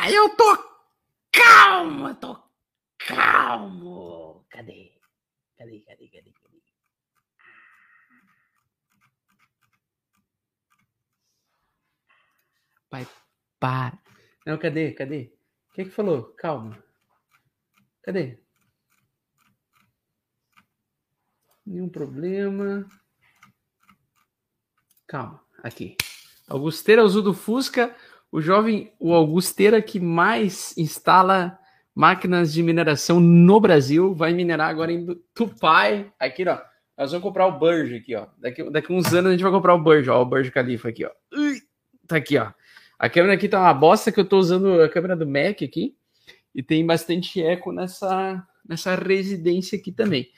Ah, eu tô calmo, tô calmo. Cadê? Cadê, cadê, cadê, cadê? Pai, para. Não, cadê, cadê? O que que falou? Calma. Cadê? Nenhum problema. Calma, aqui. Augusteira Azul do Fusca, o jovem, o Augusteira que mais instala máquinas de mineração no Brasil, vai minerar agora em Tupai. Aqui, ó. Nós vamos comprar o Burge aqui, ó. Daqui, daqui uns anos a gente vai comprar o Burge, ó. O Burge Khalifa aqui, ó. Ui, tá aqui, ó. A câmera aqui tá uma bosta que eu tô usando a câmera do Mac aqui. E tem bastante eco nessa, nessa residência aqui também.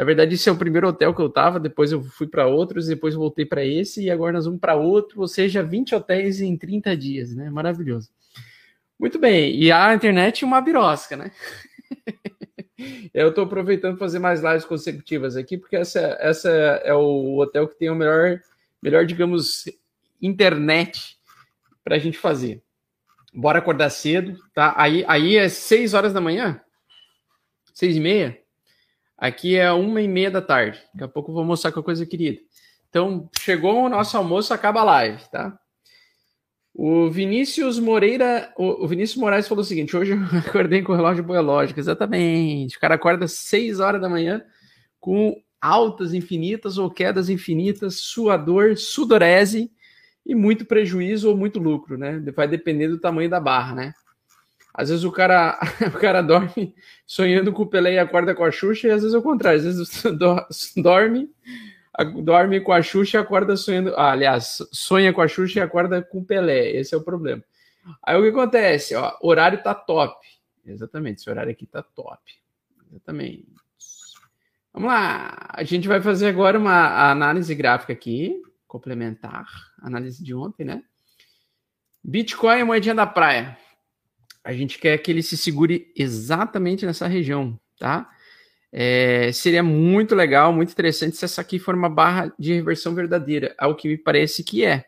Na verdade, esse é o primeiro hotel que eu tava, depois eu fui para outros, depois voltei para esse e agora nós vamos para outro, ou seja, 20 hotéis em 30 dias, né? Maravilhoso. Muito bem, e a internet é uma birosca, né? eu estou aproveitando fazer mais lives consecutivas aqui, porque essa, essa é o hotel que tem o melhor, melhor digamos, internet para a gente fazer. Bora acordar cedo, tá? Aí, aí é 6 horas da manhã? 6 e meia? Aqui é uma e meia da tarde. Daqui a pouco eu vou mostrar com a coisa querida. Então, chegou o nosso almoço, acaba a live, tá? O Vinícius Moreira, o Vinícius Moraes falou o seguinte: hoje eu acordei com o relógio biológico, exatamente. O cara acorda às 6 horas da manhã com altas infinitas ou quedas infinitas, suador, sudorese e muito prejuízo ou muito lucro, né? Vai depender do tamanho da barra, né? Às vezes o cara, o cara dorme sonhando com o Pelé e acorda com a Xuxa, e às vezes é o contrário. Às vezes dorme, dorme com a Xuxa e acorda sonhando. Ah, aliás, sonha com a Xuxa e acorda com o Pelé. Esse é o problema. Aí o que acontece? Ó, horário tá top. Exatamente, esse horário aqui tá top. Exatamente. Vamos lá. A gente vai fazer agora uma análise gráfica aqui, complementar, análise de ontem, né? Bitcoin é moedinha da praia a gente quer que ele se segure exatamente nessa região, tá? É, seria muito legal, muito interessante se essa aqui for uma barra de reversão verdadeira, ao que me parece que é.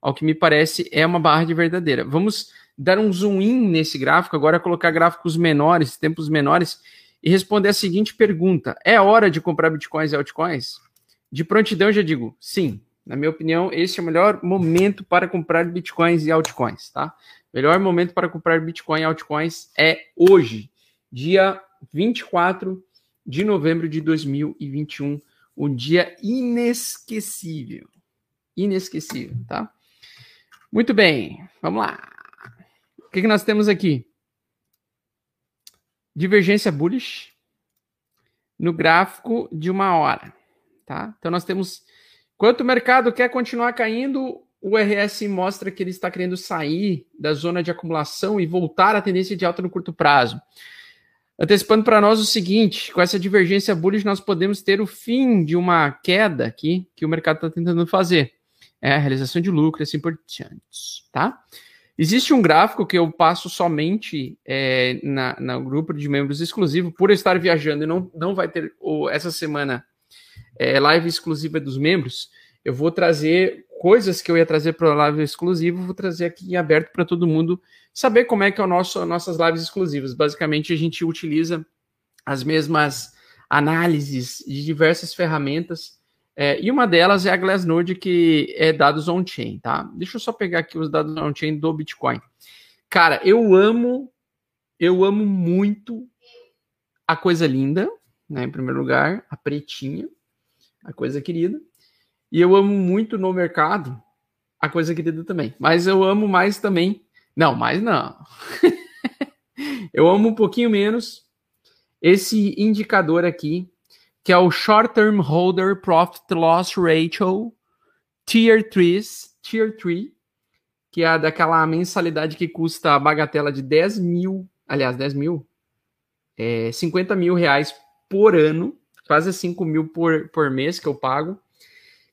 Ao que me parece é uma barra de verdadeira. Vamos dar um zoom in nesse gráfico, agora colocar gráficos menores, tempos menores, e responder a seguinte pergunta: é hora de comprar bitcoins e altcoins? De prontidão, já digo sim. Na minha opinião, esse é o melhor momento para comprar bitcoins e altcoins, tá? Melhor momento para comprar Bitcoin e altcoins é hoje, dia 24 de novembro de 2021, um dia inesquecível. Inesquecível, tá? Muito bem, vamos lá. O que, que nós temos aqui? Divergência bullish no gráfico de uma hora, tá? Então nós temos quanto o mercado quer continuar caindo, o RS mostra que ele está querendo sair da zona de acumulação e voltar à tendência de alta no curto prazo. Antecipando para nós o seguinte: com essa divergência bullish, nós podemos ter o fim de uma queda aqui que o mercado está tentando fazer. É a realização de lucro, assim por diante, tá? Existe um gráfico que eu passo somente é, na, no grupo de membros exclusivo, por eu estar viajando e não, não vai ter ou, essa semana é, live exclusiva dos membros. Eu vou trazer coisas que eu ia trazer para o live exclusivo, vou trazer aqui em aberto para todo mundo saber como é que é o nosso nossas lives exclusivas. Basicamente, a gente utiliza as mesmas análises de diversas ferramentas. É, e uma delas é a Glassnode, que é dados on-chain, tá? Deixa eu só pegar aqui os dados on-chain do Bitcoin. Cara, eu amo, eu amo muito a coisa linda, né? Em primeiro lugar, a pretinha, a coisa querida. E eu amo muito no mercado a coisa querida também. Mas eu amo mais também. Não, mais não. eu amo um pouquinho menos esse indicador aqui, que é o Short Term Holder Profit Loss Ratio Tier 3, Tier 3, que é daquela mensalidade que custa a bagatela de 10 mil, aliás, 10 mil, é, 50 mil reais por ano, quase 5 mil por, por mês que eu pago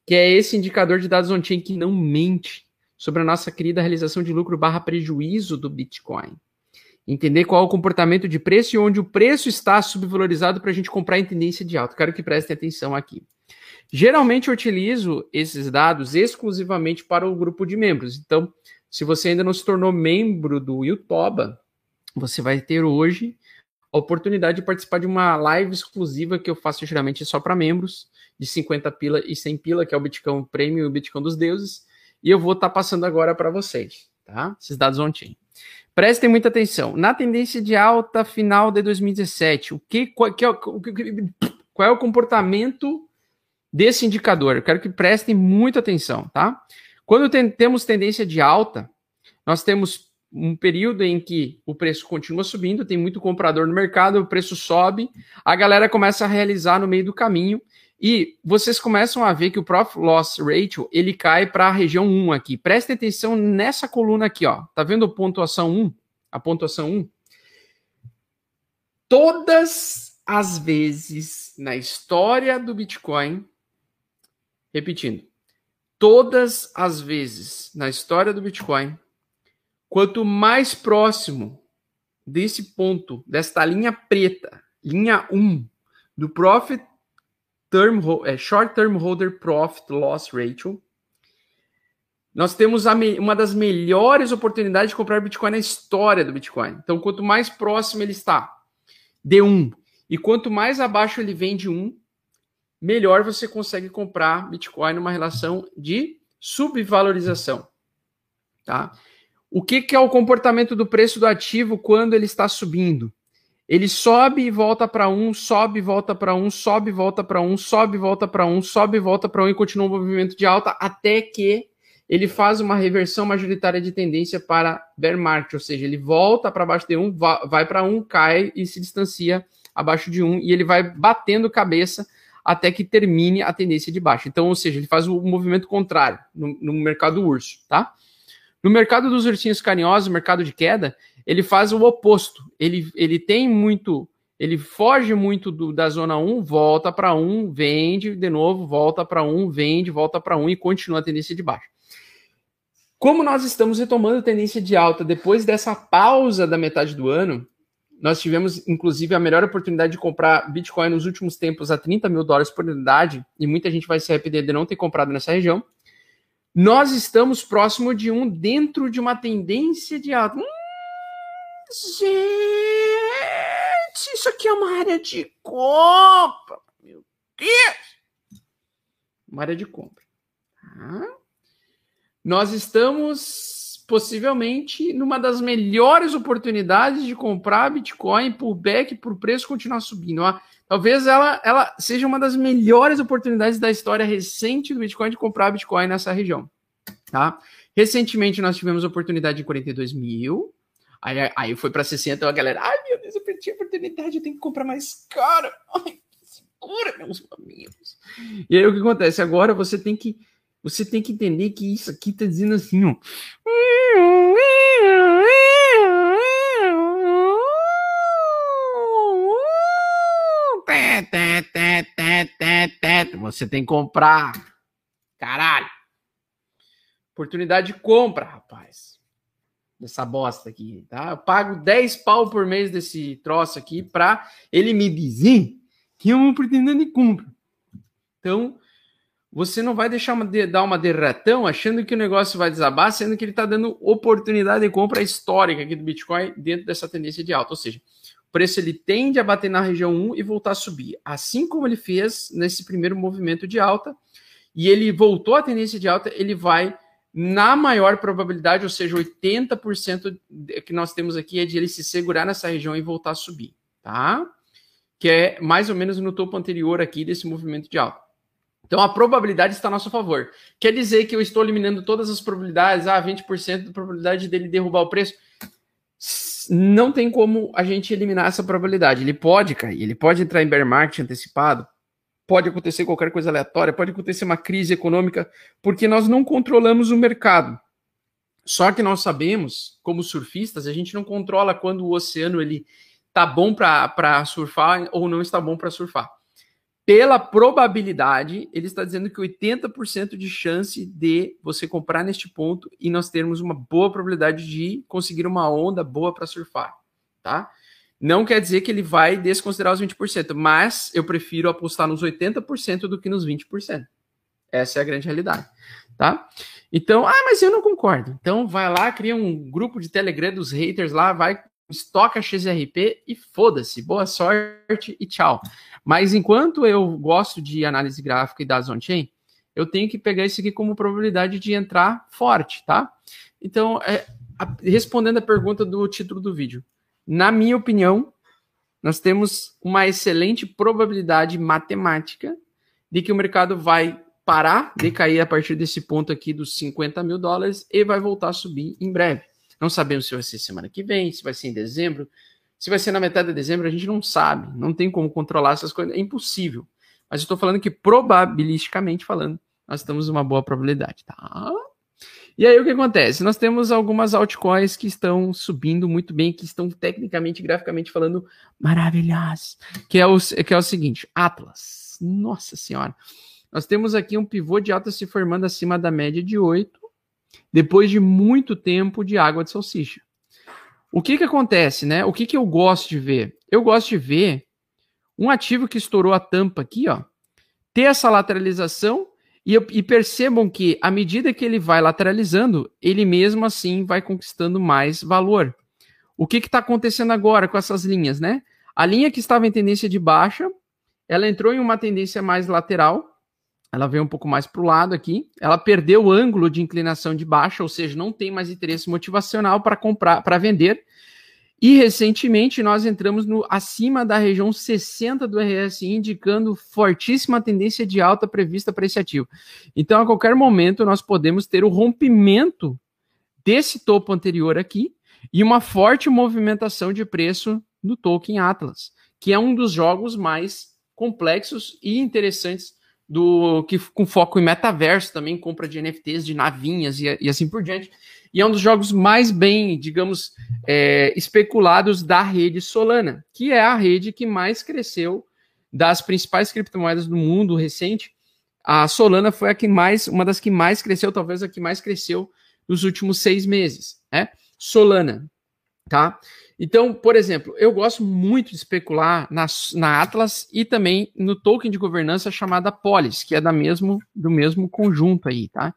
que é esse indicador de dados on-chain que não mente sobre a nossa querida realização de lucro barra prejuízo do Bitcoin. Entender qual é o comportamento de preço e onde o preço está subvalorizado para a gente comprar em tendência de alta. Quero que prestem atenção aqui. Geralmente eu utilizo esses dados exclusivamente para o grupo de membros. Então, Se você ainda não se tornou membro do Yutoba, você vai ter hoje a oportunidade de participar de uma live exclusiva que eu faço geralmente só para membros, de 50 pila e 100 pila, que é o Bitcoin Premium e o Bitcoin dos deuses. E eu vou estar tá passando agora para vocês, tá? Esses dados ontem. Prestem muita atenção. Na tendência de alta final de 2017, o que, qual, que é, qual é o comportamento desse indicador? Eu quero que prestem muita atenção, tá? Quando tem, temos tendência de alta, nós temos um período em que o preço continua subindo, tem muito comprador no mercado, o preço sobe, a galera começa a realizar no meio do caminho e vocês começam a ver que o Profit Loss Ratio ele cai para a região 1 aqui. Prestem atenção nessa coluna aqui, ó. Tá vendo a pontuação 1? A pontuação 1? Todas as vezes na história do Bitcoin, repetindo, todas as vezes na história do Bitcoin, quanto mais próximo desse ponto, desta linha preta, linha 1, do Profit Term, é, Short Term Holder Profit Loss Ratio, nós temos uma das melhores oportunidades de comprar Bitcoin na história do Bitcoin. Então, quanto mais próximo ele está de 1 e quanto mais abaixo ele vem de 1, melhor você consegue comprar Bitcoin numa relação de subvalorização. Tá? O que, que é o comportamento do preço do ativo quando ele está subindo? Ele sobe e volta para um, sobe e volta para um, sobe e volta para um, sobe e volta para um, sobe e volta para um e continua um movimento de alta até que ele faz uma reversão majoritária de tendência para bear market, ou seja, ele volta para baixo de um, vai para um, cai e se distancia abaixo de um e ele vai batendo cabeça até que termine a tendência de baixa. Então, ou seja, ele faz o movimento contrário no, no mercado urso, tá? No mercado dos ursinhos carinhosos, mercado de queda, ele faz o oposto. Ele, ele tem muito, ele foge muito do, da zona 1, volta para 1, vende de novo, volta para 1, vende, volta para 1 e continua a tendência de baixa. Como nós estamos retomando a tendência de alta depois dessa pausa da metade do ano, nós tivemos, inclusive, a melhor oportunidade de comprar Bitcoin nos últimos tempos a 30 mil dólares por unidade, e muita gente vai se arrepender de não ter comprado nessa região. Nós estamos próximo de um dentro de uma tendência de alta. Hum, gente, isso aqui é uma área de compra. Meu Deus! Uma área de compra. Tá? Nós estamos possivelmente numa das melhores oportunidades de comprar Bitcoin por back, por preço continuar subindo. Talvez ela, ela seja uma das melhores oportunidades da história recente do Bitcoin de comprar Bitcoin nessa região. Tá? Recentemente nós tivemos oportunidade de 42 mil, aí, aí foi para 60, a galera, ai meu Deus, eu perdi a oportunidade, eu tenho que comprar mais caro. Ai, segura, meus amigos. E aí o que acontece? Agora você tem que você tem que entender que isso aqui tá dizendo assim, ó. Você tem que comprar. Caralho. Oportunidade de compra, rapaz. Dessa bosta aqui, tá? Eu pago 10 pau por mês desse troço aqui pra ele me dizer que é uma oportunidade de compra. Então, você não vai deixar uma de, dar uma derratão achando que o negócio vai desabar, sendo que ele está dando oportunidade de compra histórica aqui do Bitcoin dentro dessa tendência de alta. Ou seja, o preço ele tende a bater na região 1 e voltar a subir, assim como ele fez nesse primeiro movimento de alta, e ele voltou à tendência de alta, ele vai na maior probabilidade, ou seja, 80% que nós temos aqui é de ele se segurar nessa região e voltar a subir, tá? Que é mais ou menos no topo anterior aqui desse movimento de alta. Então a probabilidade está a nosso favor. Quer dizer que eu estou eliminando todas as probabilidades, ah, 20% da probabilidade dele derrubar o preço. Não tem como a gente eliminar essa probabilidade. Ele pode cair, ele pode entrar em bear market antecipado, pode acontecer qualquer coisa aleatória, pode acontecer uma crise econômica, porque nós não controlamos o mercado. Só que nós sabemos, como surfistas, a gente não controla quando o oceano ele tá bom para surfar ou não está bom para surfar pela probabilidade, ele está dizendo que 80% de chance de você comprar neste ponto e nós termos uma boa probabilidade de conseguir uma onda boa para surfar, tá? Não quer dizer que ele vai desconsiderar os 20%, mas eu prefiro apostar nos 80% do que nos 20%. Essa é a grande realidade. tá? Então, ah, mas eu não concordo. Então vai lá, cria um grupo de Telegram dos haters lá, vai, estoca XRP e foda-se. Boa sorte e tchau. Mas enquanto eu gosto de análise gráfica e dados on-chain, eu tenho que pegar isso aqui como probabilidade de entrar forte, tá? Então, é, a, respondendo a pergunta do título do vídeo, na minha opinião, nós temos uma excelente probabilidade matemática de que o mercado vai parar de cair a partir desse ponto aqui dos 50 mil dólares e vai voltar a subir em breve. Não sabemos se vai ser semana que vem, se vai ser em dezembro, se vai ser na metade de dezembro, a gente não sabe. Não tem como controlar essas coisas, é impossível. Mas eu estou falando que probabilisticamente falando, nós temos uma boa probabilidade, tá? E aí o que acontece? Nós temos algumas altcoins que estão subindo muito bem, que estão tecnicamente, graficamente falando maravilhosas. Que é o, que é o seguinte: Atlas. Nossa senhora. Nós temos aqui um pivô de alta se formando acima da média de 8, depois de muito tempo de água de salsicha. O que que acontece, né? O que que eu gosto de ver? Eu gosto de ver um ativo que estourou a tampa aqui, ó, ter essa lateralização e, e percebam que à medida que ele vai lateralizando, ele mesmo assim vai conquistando mais valor. O que está acontecendo agora com essas linhas, né? A linha que estava em tendência de baixa, ela entrou em uma tendência mais lateral, ela veio um pouco mais para o lado aqui. Ela perdeu o ângulo de inclinação de baixa, ou seja, não tem mais interesse motivacional para comprar, para vender. E recentemente nós entramos no acima da região 60 do RSI, indicando fortíssima tendência de alta prevista para esse ativo. Então, a qualquer momento, nós podemos ter o rompimento desse topo anterior aqui e uma forte movimentação de preço no token Atlas, que é um dos jogos mais complexos e interessantes do que com foco em metaverso também, compra de NFTs, de navinhas e, e assim por diante. E é um dos jogos mais bem, digamos, é, especulados da rede Solana, que é a rede que mais cresceu das principais criptomoedas do mundo recente. A Solana foi a que mais, uma das que mais cresceu, talvez a que mais cresceu nos últimos seis meses. Né? Solana, tá? Então, por exemplo, eu gosto muito de especular na, na Atlas e também no token de governança chamada Polis, que é da mesmo, do mesmo conjunto aí, tá?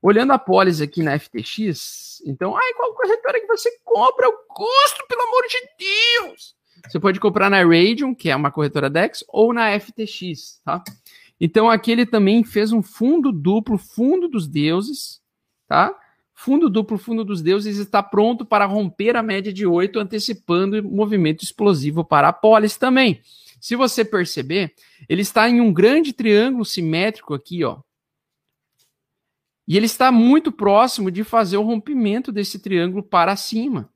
Olhando a Polis aqui na FTX, então, ai, qual corretora que você compra? Eu gosto, pelo amor de Deus! Você pode comprar na Radium, que é uma corretora DEX, ou na FTX, tá? Então, aqui ele também fez um fundo duplo, fundo dos deuses, tá? Fundo duplo, fundo dos deuses está pronto para romper a média de 8, antecipando movimento explosivo para a polis também. Se você perceber, ele está em um grande triângulo simétrico aqui, ó. E ele está muito próximo de fazer o rompimento desse triângulo para cima.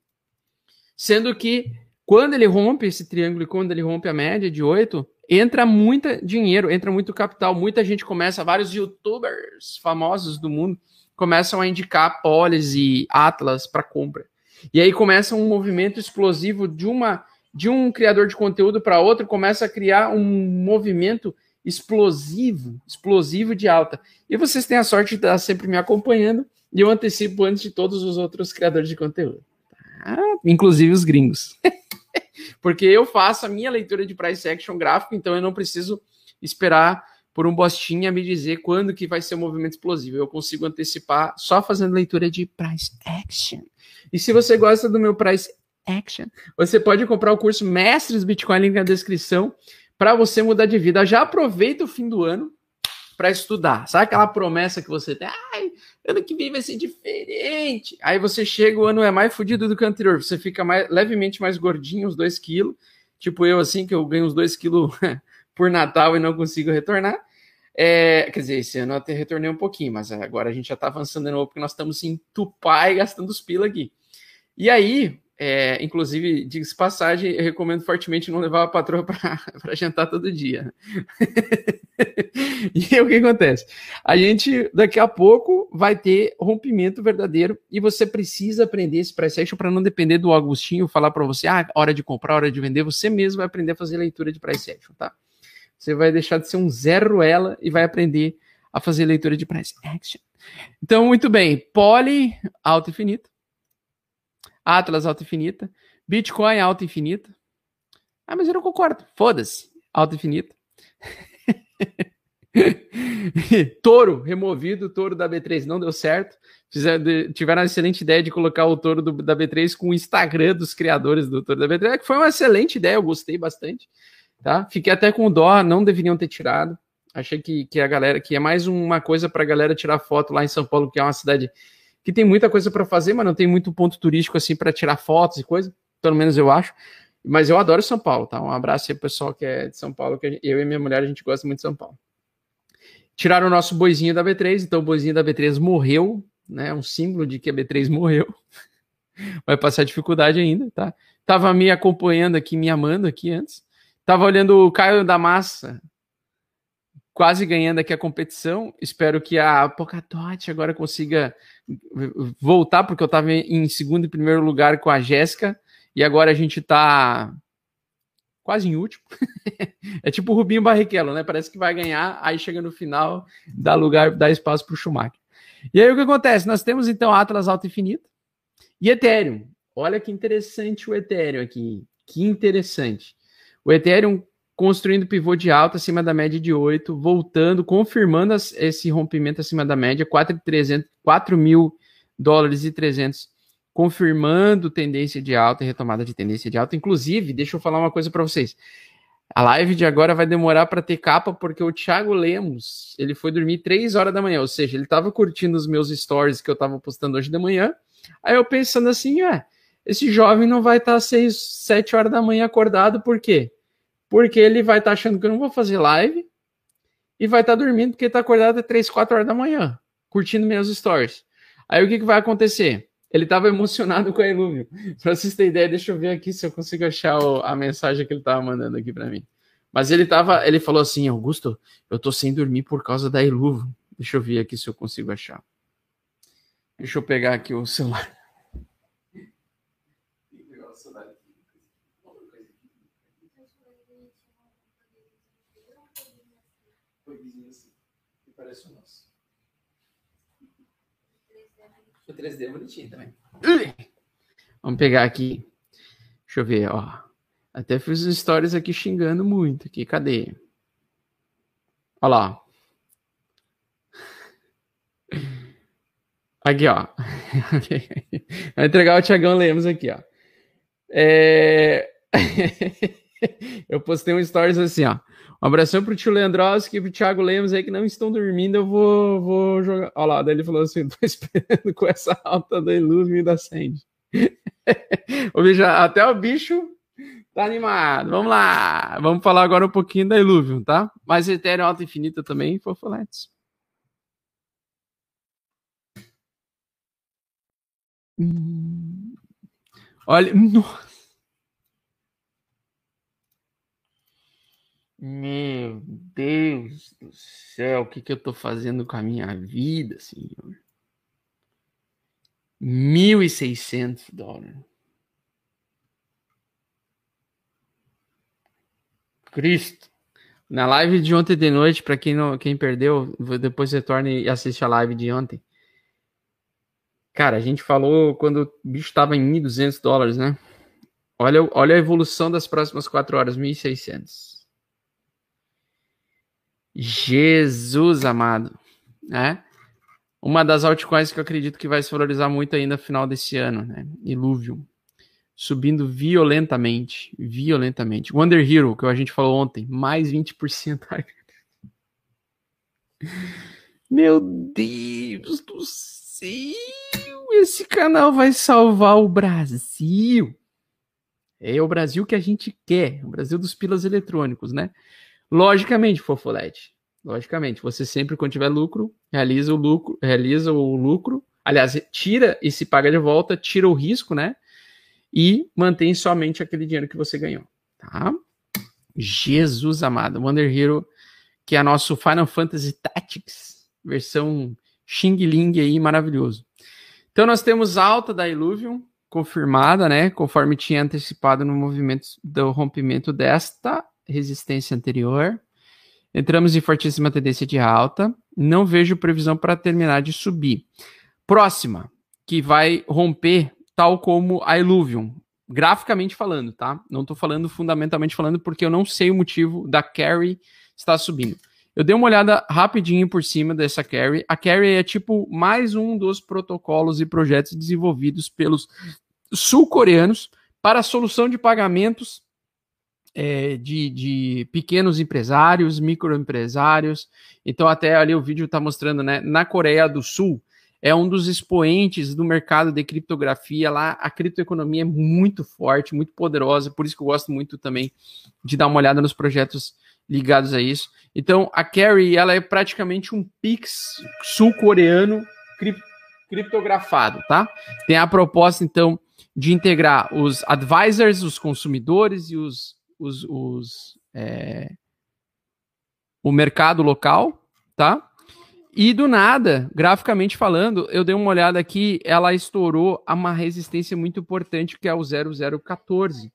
Sendo que quando ele rompe esse triângulo e quando ele rompe a média de 8, entra muito dinheiro, entra muito capital, muita gente começa, vários youtubers famosos do mundo começam a indicar Polis e Atlas para compra. E aí começa um movimento explosivo de uma de um criador de conteúdo para outro, começa a criar um movimento explosivo, explosivo de alta. E vocês têm a sorte de estar sempre me acompanhando e eu antecipo antes de todos os outros criadores de conteúdo. Tá? Inclusive os gringos. Porque eu faço a minha leitura de price action gráfico, então eu não preciso esperar por um bostinha me dizer quando que vai ser o movimento explosivo. Eu consigo antecipar só fazendo leitura de price action. E se você gosta do meu price action, você pode comprar o curso Mestres Bitcoin, link na descrição, para você mudar de vida. Já aproveita o fim do ano para estudar. Sabe aquela promessa que você tem? Ai, ano que vem vai ser diferente. Aí você chega, o ano é mais fodido do que o anterior. Você fica mais, levemente mais gordinho, uns 2 quilos. Tipo eu, assim, que eu ganho uns 2 quilos por Natal e não consigo retornar. É, quer dizer, esse ano eu até retornei um pouquinho, mas agora a gente já está avançando de novo, porque nós estamos em Tupá gastando os pila aqui. E aí, é, inclusive, diga-se passagem, eu recomendo fortemente não levar a patroa para jantar todo dia. e aí, o que acontece? A gente, daqui a pouco, vai ter rompimento verdadeiro e você precisa aprender esse price para não depender do Agostinho falar para você, ah, hora de comprar, hora de vender. Você mesmo vai aprender a fazer leitura de price tá? Você vai deixar de ser um zero ela e vai aprender a fazer leitura de price action. Então, muito bem. Poly, alta infinita. Atlas, alta infinita. Bitcoin, alta infinita. Ah, mas eu não concordo. Foda-se. Alta infinita. touro removido, touro da B3 não deu certo. Fizeram, tiveram a excelente ideia de colocar o touro do, da B3 com o Instagram dos criadores do touro da B3, que foi uma excelente ideia, eu gostei bastante. Tá? Fiquei até com dó, não deveriam ter tirado. Achei que, que a galera, que é mais uma coisa para a galera tirar foto lá em São Paulo, que é uma cidade que tem muita coisa para fazer, mas não tem muito ponto turístico assim para tirar fotos e coisa. Pelo menos eu acho. Mas eu adoro São Paulo, tá? Um abraço aí pro pessoal que é de São Paulo, que eu e minha mulher a gente gosta muito de São Paulo. Tiraram o nosso boizinho da B3, então o boizinho da B3 morreu, né? Um símbolo de que a B3 morreu. Vai passar dificuldade ainda, tá? Tava me acompanhando aqui, me amando aqui antes. Tava olhando o Caio da Massa, quase ganhando aqui a competição. Espero que a Polkadot agora consiga voltar, porque eu estava em segundo e primeiro lugar com a Jéssica, e agora a gente está quase em último. é tipo o Rubinho Barrichello, né? Parece que vai ganhar, aí chega no final, dá lugar, dá espaço para o Schumacher. E aí o que acontece? Nós temos então Atlas Alto Infinito e Ethereum. Olha que interessante o Ethereum aqui. Que interessante. O Ethereum construindo pivô de alta acima da média de 8, voltando, confirmando esse rompimento acima da média, 4,300, 4 mil dólares e 300, confirmando tendência de alta e retomada de tendência de alta. Inclusive, deixa eu falar uma coisa para vocês. A live de agora vai demorar para ter capa porque o Thiago Lemos, ele foi dormir 3 horas da manhã, ou seja, ele estava curtindo os meus stories que eu estava postando hoje de manhã. Aí eu pensando assim, é, esse jovem não vai estar tá 6, 7 horas da manhã acordado, por quê? porque ele vai estar achando que eu não vou fazer live e vai estar dormindo porque está acordado até 3, 4 horas da manhã, curtindo meus stories. Aí o que, que vai acontecer? Ele estava emocionado com a Ilúvio. Para vocês terem ideia, deixa eu ver aqui se eu consigo achar o, a mensagem que ele estava mandando aqui para mim. Mas ele tava, ele falou assim, Augusto, eu tô sem dormir por causa da Ilúvio. Deixa eu ver aqui se eu consigo achar. Deixa eu pegar aqui o celular. 3D é bonitinho também. Vamos pegar aqui. Deixa eu ver, ó. Até fiz stories aqui xingando muito. Aqui, cadê? Olha lá. Aqui, ó. Vai entregar o Tiagão Lemos aqui, ó. É... eu postei um stories assim, ó. Um abração pro tio Leandroski e pro Thiago Lemos aí que não estão dormindo. Eu vou, vou jogar. Olha lá, daí ele falou assim: tô esperando com essa alta da Illuvium e da Sandy. o bicho, até o bicho tá animado. Vamos lá. Vamos falar agora um pouquinho da Illuvium, tá? Mas Ethereum Alta Infinita também, fofoletes. Hum. Olha, nossa. Meu Deus do céu, o que, que eu estou fazendo com a minha vida, senhor? 1.600 dólares. Cristo. Na live de ontem de noite, para quem não, quem perdeu, depois retorne e assiste a live de ontem. Cara, a gente falou quando o bicho estava em 1.200 dólares, né? Olha, olha a evolução das próximas quatro horas, 1.600. Jesus amado, né? Uma das altcoins que eu acredito que vai se valorizar muito ainda no final desse ano, né? Illuvium. Subindo violentamente, violentamente. Wonder Hero, que a gente falou ontem, mais 20%. Meu Deus do céu! Esse canal vai salvar o Brasil. É o Brasil que a gente quer, o Brasil dos pilas eletrônicos, né? Logicamente, Fofolete. Logicamente, você sempre, quando tiver lucro, realiza o lucro, realiza o lucro. Aliás, tira e se paga de volta, tira o risco, né? E mantém somente aquele dinheiro que você ganhou. Tá? Jesus amado. Wonder Hero, que é nosso Final Fantasy Tactics, versão Xing Ling aí, maravilhoso. Então nós temos alta da Illuvium, confirmada, né? Conforme tinha antecipado no movimento do rompimento desta resistência anterior. Entramos em fortíssima tendência de alta. Não vejo previsão para terminar de subir. Próxima, que vai romper, tal como a Illuvium, graficamente falando, tá? Não estou falando fundamentalmente falando porque eu não sei o motivo da carry estar subindo. Eu dei uma olhada rapidinho por cima dessa Carry. A Carry é tipo mais um dos protocolos e projetos desenvolvidos pelos sul-coreanos para a solução de pagamentos é, de, de, pequenos empresários, microempresários. Então, até ali o vídeo está mostrando, né? Na Coreia do Sul, é um dos expoentes do mercado de criptografia. Lá, a criptoeconomia é muito forte, muito poderosa, por isso que eu gosto muito também de dar uma olhada nos projetos ligados a isso. Então, a Carry, ela é praticamente um Pix sul-coreano criptografado, tá? Tem a proposta, então, de integrar os advisors, os consumidores e os os, os é, o mercado local, tá? E do nada, graficamente falando, eu dei uma olhada aqui, ela estourou a uma resistência muito importante que é o 0014.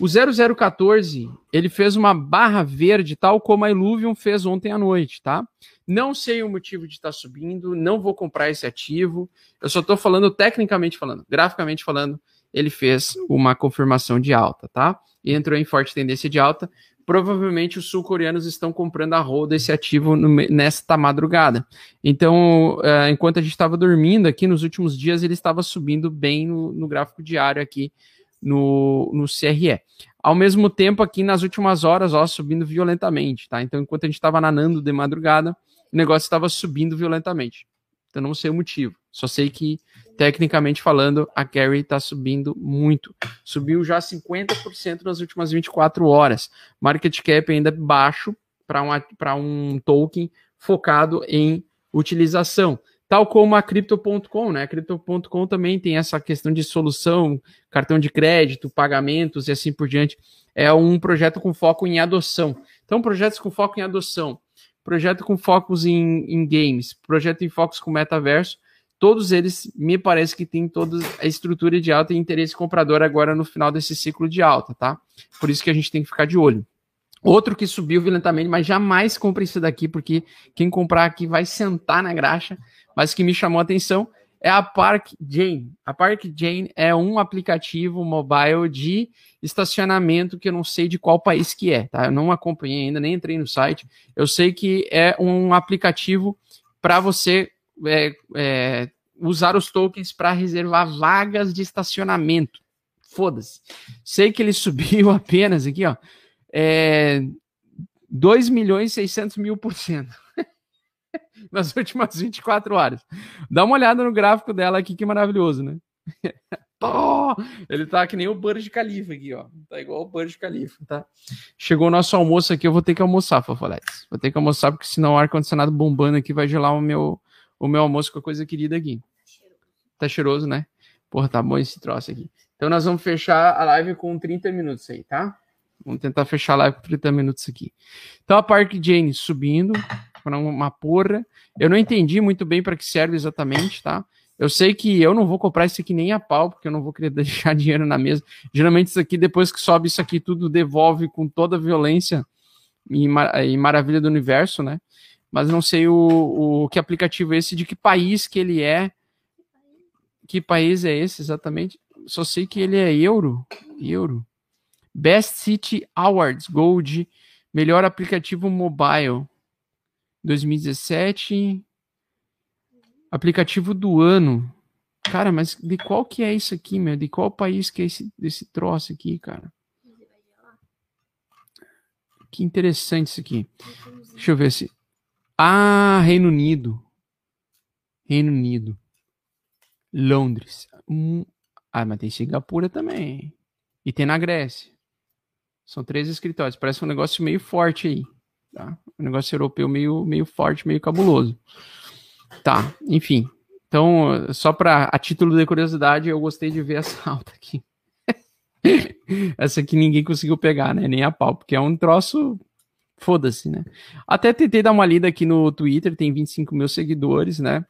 O 0014, ele fez uma barra verde, tal como a Illuvium fez ontem à noite, tá? Não sei o motivo de estar tá subindo, não vou comprar esse ativo. Eu só estou falando tecnicamente falando, graficamente falando, ele fez uma confirmação de alta, tá? E entrou em forte tendência de alta. Provavelmente os sul-coreanos estão comprando a roda desse ativo no, nesta madrugada. Então, uh, enquanto a gente estava dormindo aqui nos últimos dias, ele estava subindo bem no, no gráfico diário aqui no, no CRE. Ao mesmo tempo, aqui nas últimas horas, ó, subindo violentamente, tá? Então, enquanto a gente estava nanando de madrugada, o negócio estava subindo violentamente. Então, não sei o motivo. Só sei que, tecnicamente falando, a carry está subindo muito. Subiu já 50% nas últimas 24 horas. Market cap ainda baixo para um token focado em utilização. Tal como a Crypto.com, né? A Crypto.com também tem essa questão de solução, cartão de crédito, pagamentos e assim por diante. É um projeto com foco em adoção. Então, projetos com foco em adoção, projeto com focos em, em games, projeto em focos com metaverso, todos eles me parece que tem toda a estrutura de alta e interesse comprador agora no final desse ciclo de alta, tá? Por isso que a gente tem que ficar de olho. Outro que subiu violentamente, mas jamais compre isso daqui, porque quem comprar aqui vai sentar na graxa, mas que me chamou a atenção é a Park Jane. A Park Jane é um aplicativo mobile de estacionamento que eu não sei de qual país que é, tá? Eu não acompanhei ainda, nem entrei no site. Eu sei que é um aplicativo para você é, é, usar os tokens para reservar vagas de estacionamento. Foda-se. Sei que ele subiu apenas aqui, ó. É, 2 milhões e 600 mil por cento. Nas últimas 24 horas. Dá uma olhada no gráfico dela aqui, que maravilhoso, né? Ele tá que nem o Burj Khalifa aqui, ó. Tá igual o Burj Khalifa, tá? Chegou o nosso almoço aqui, eu vou ter que almoçar, Fofoletes. Vou ter que almoçar, porque senão o ar-condicionado bombando aqui vai gelar o meu, o meu almoço com a coisa querida aqui. Tá cheiroso, né? Porra, tá bom esse troço aqui. Então nós vamos fechar a live com 30 minutos aí, tá? Vamos tentar fechar a live com 30 minutos aqui. Então a Park Jane subindo para uma porra. Eu não entendi muito bem para que serve exatamente, tá? Eu sei que eu não vou comprar isso aqui nem a pau, porque eu não vou querer deixar dinheiro na mesa. Geralmente isso aqui, depois que sobe isso aqui, tudo devolve com toda a violência e, mar e maravilha do universo, né? Mas não sei o, o que aplicativo é esse, de que país que ele é. Que país é esse exatamente? Só sei que ele é euro. Euro. Best City Awards Gold, melhor aplicativo mobile. 2017. Aplicativo do ano. Cara, mas de qual que é isso aqui, meu? De qual país que é esse, esse troço aqui, cara? Que interessante isso aqui. Deixa eu ver se. Ah, Reino Unido. Reino Unido. Londres. Hum. Ah, mas tem Singapura também. E tem na Grécia. São três escritórios. Parece um negócio meio forte aí. Tá? Um negócio europeu meio, meio forte, meio cabuloso. Tá, enfim. Então, só para a título de curiosidade, eu gostei de ver essa alta aqui. essa aqui ninguém conseguiu pegar, né? Nem a pau, porque é um troço foda-se, né? Até tentei dar uma lida aqui no Twitter, tem 25 mil seguidores, né?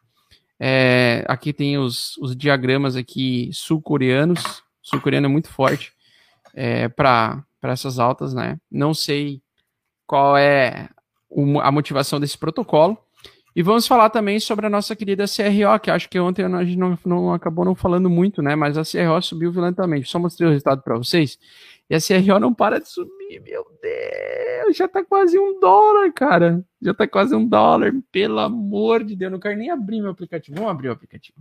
É, aqui tem os, os diagramas aqui sul-coreanos. Sul-coreano é muito forte é, para essas altas, né? Não sei qual é o, a motivação desse protocolo. E vamos falar também sobre a nossa querida CRO, que acho que ontem a gente não, não acabou não falando muito, né? Mas a CRO subiu violentamente. Só mostrei o resultado para vocês. E a CRO não para de subir meu Deus, já tá quase um dólar, cara. Já tá quase um dólar, pelo amor de Deus. Não quero nem abrir meu aplicativo. Vamos abrir o aplicativo.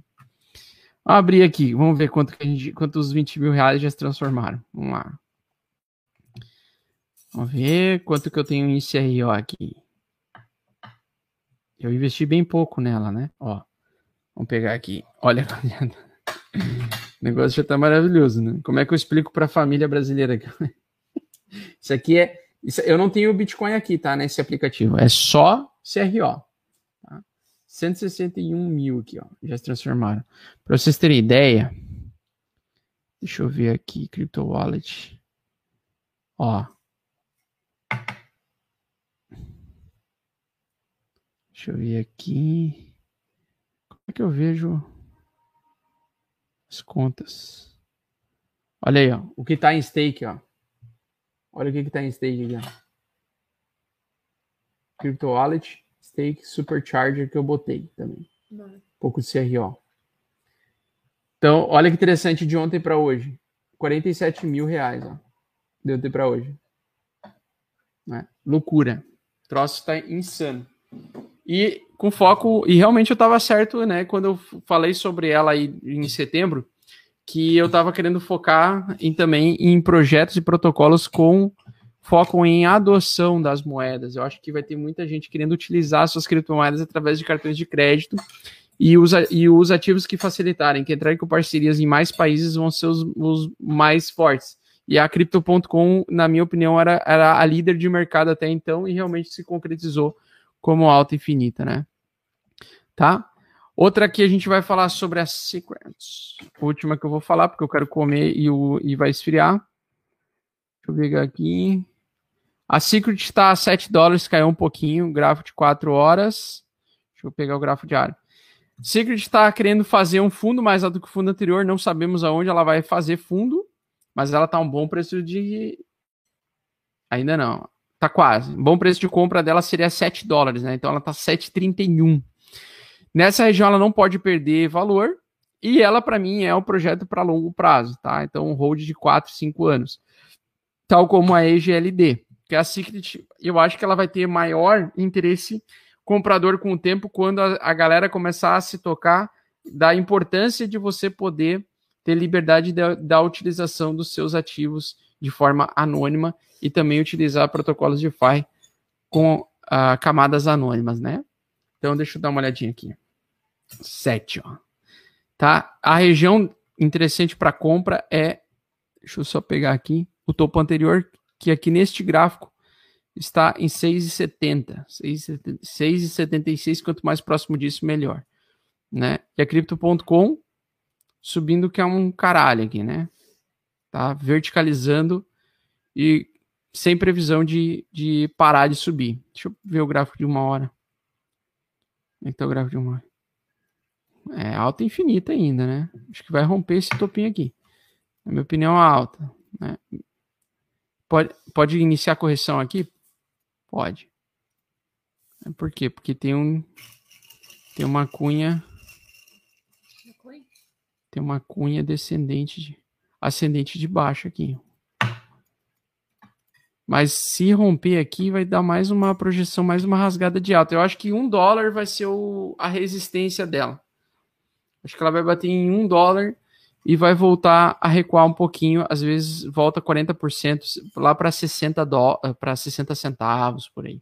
Vamos abrir aqui, vamos ver quanto que a gente, quantos 20 mil reais já se transformaram. Vamos lá. Vamos ver quanto que eu tenho em CRO aqui. Eu investi bem pouco nela, né? Ó, vamos pegar aqui. Olha, o negócio já tá maravilhoso, né? Como é que eu explico para a família brasileira? Isso aqui é. Isso, eu não tenho Bitcoin aqui, tá? Nesse aplicativo. É só CRO. Tá? 161 mil aqui, ó. Já se transformaram. Para vocês terem ideia. Deixa eu ver aqui, Crypto Wallet. Ó. Deixa eu ver aqui. Como é que eu vejo as contas? Olha aí, ó. O que está em stake, ó. Olha o que está em stake aqui, ó. Crypto Wallet, stake, supercharger que eu botei também. Um pouco de CRO. Então, olha que interessante de ontem para hoje. 47 mil reais, ó. De ontem para hoje. Né? Loucura. O troço está insano. E com foco, e realmente eu estava certo, né, quando eu falei sobre ela aí em setembro, que eu estava querendo focar em, também em projetos e protocolos com foco em adoção das moedas. Eu acho que vai ter muita gente querendo utilizar suas criptomoedas através de cartões de crédito e os, e os ativos que facilitarem, que entrarem com parcerias em mais países vão ser os, os mais fortes. E a Crypto.com, na minha opinião, era, era a líder de mercado até então e realmente se concretizou como alta infinita, né? Tá? Outra aqui a gente vai falar sobre a Secrets. Última que eu vou falar, porque eu quero comer e, o, e vai esfriar. Deixa eu pegar aqui. A Secret está a 7 dólares, caiu um pouquinho, gráfico de 4 horas. Deixa eu pegar o gráfico diário. Secret está querendo fazer um fundo mais alto que o fundo anterior, não sabemos aonde ela vai fazer fundo, mas ela está um bom preço de. Ainda não. Tá quase. Bom preço de compra dela seria 7 dólares, né? Então ela tá 7,31. Nessa região ela não pode perder valor e ela para mim é um projeto para longo prazo, tá? Então um hold de 4, 5 anos. Tal como a EGLD, que é a Secret, eu acho que ela vai ter maior interesse comprador com o tempo quando a, a galera começar a se tocar da importância de você poder ter liberdade da, da utilização dos seus ativos de forma anônima e também utilizar protocolos de DeFi com uh, camadas anônimas, né? Então, deixa eu dar uma olhadinha aqui. 7, ó. Tá? A região interessante para compra é, deixa eu só pegar aqui, o topo anterior, que aqui neste gráfico está em 6,70. 6,76, quanto mais próximo disso, melhor. Né? E a Crypto.com subindo que é um caralho aqui, né? Tá verticalizando e sem previsão de, de parar de subir. Deixa eu ver o gráfico de uma hora. Como é que tá o gráfico de uma? É alta infinita ainda, né? Acho que vai romper esse topinho aqui. Na minha opinião, é alta. Né? Pode, pode iniciar a correção aqui? Pode. Por quê? Porque tem um. Tem uma cunha. Tem uma cunha descendente de, ascendente de baixo aqui. Mas se romper aqui, vai dar mais uma projeção, mais uma rasgada de alta. Eu acho que um dólar vai ser o, a resistência dela. Acho que ela vai bater em um dólar e vai voltar a recuar um pouquinho. Às vezes volta 40% lá para 60, dó, 60 centavos por aí.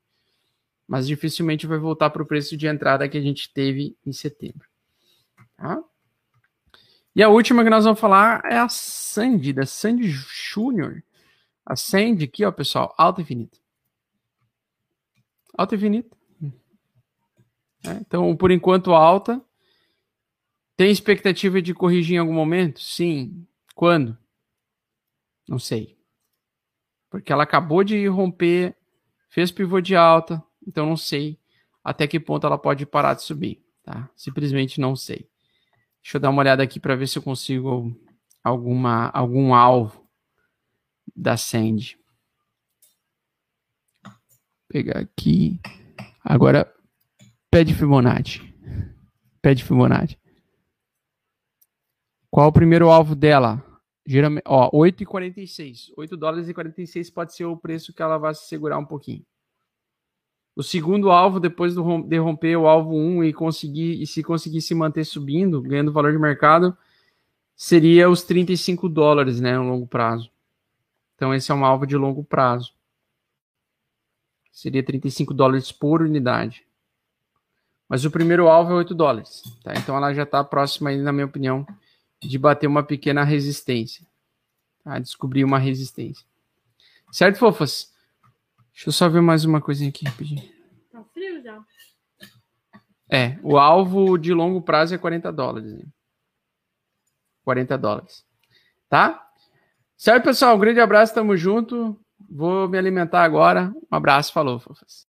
Mas dificilmente vai voltar para o preço de entrada que a gente teve em setembro. Tá? E a última que nós vamos falar é a Sandy, da Sandy Júnior. Acende aqui, ó, pessoal, alta infinita. Alta infinita. É, então, por enquanto, alta. Tem expectativa de corrigir em algum momento? Sim. Quando? Não sei. Porque ela acabou de romper, fez pivô de alta, então não sei até que ponto ela pode parar de subir, tá? Simplesmente não sei. Deixa eu dar uma olhada aqui para ver se eu consigo alguma algum alvo da Sandy. Pegar aqui. Agora, pede Fibonacci. Pede Fibonacci. Qual o primeiro alvo dela? Geralmente, ó, 8,46. 8 dólares e 46 pode ser o preço que ela vai se segurar um pouquinho. O segundo alvo, depois do, de romper o alvo 1 e conseguir, e se conseguir se manter subindo, ganhando valor de mercado, seria os 35 dólares, né, no longo prazo. Então esse é um alvo de longo prazo. Seria 35 dólares por unidade. Mas o primeiro alvo é 8 dólares. Tá? Então ela já está próxima, aí, na minha opinião, de bater uma pequena resistência. Tá? Descobrir uma resistência. Certo, fofas? Deixa eu só ver mais uma coisinha aqui rapidinho. Tá frio já. É, o alvo de longo prazo é 40 dólares. Né? 40 dólares. Tá? Certo, pessoal? Um grande abraço, tamo junto. Vou me alimentar agora. Um abraço, falou, fofas.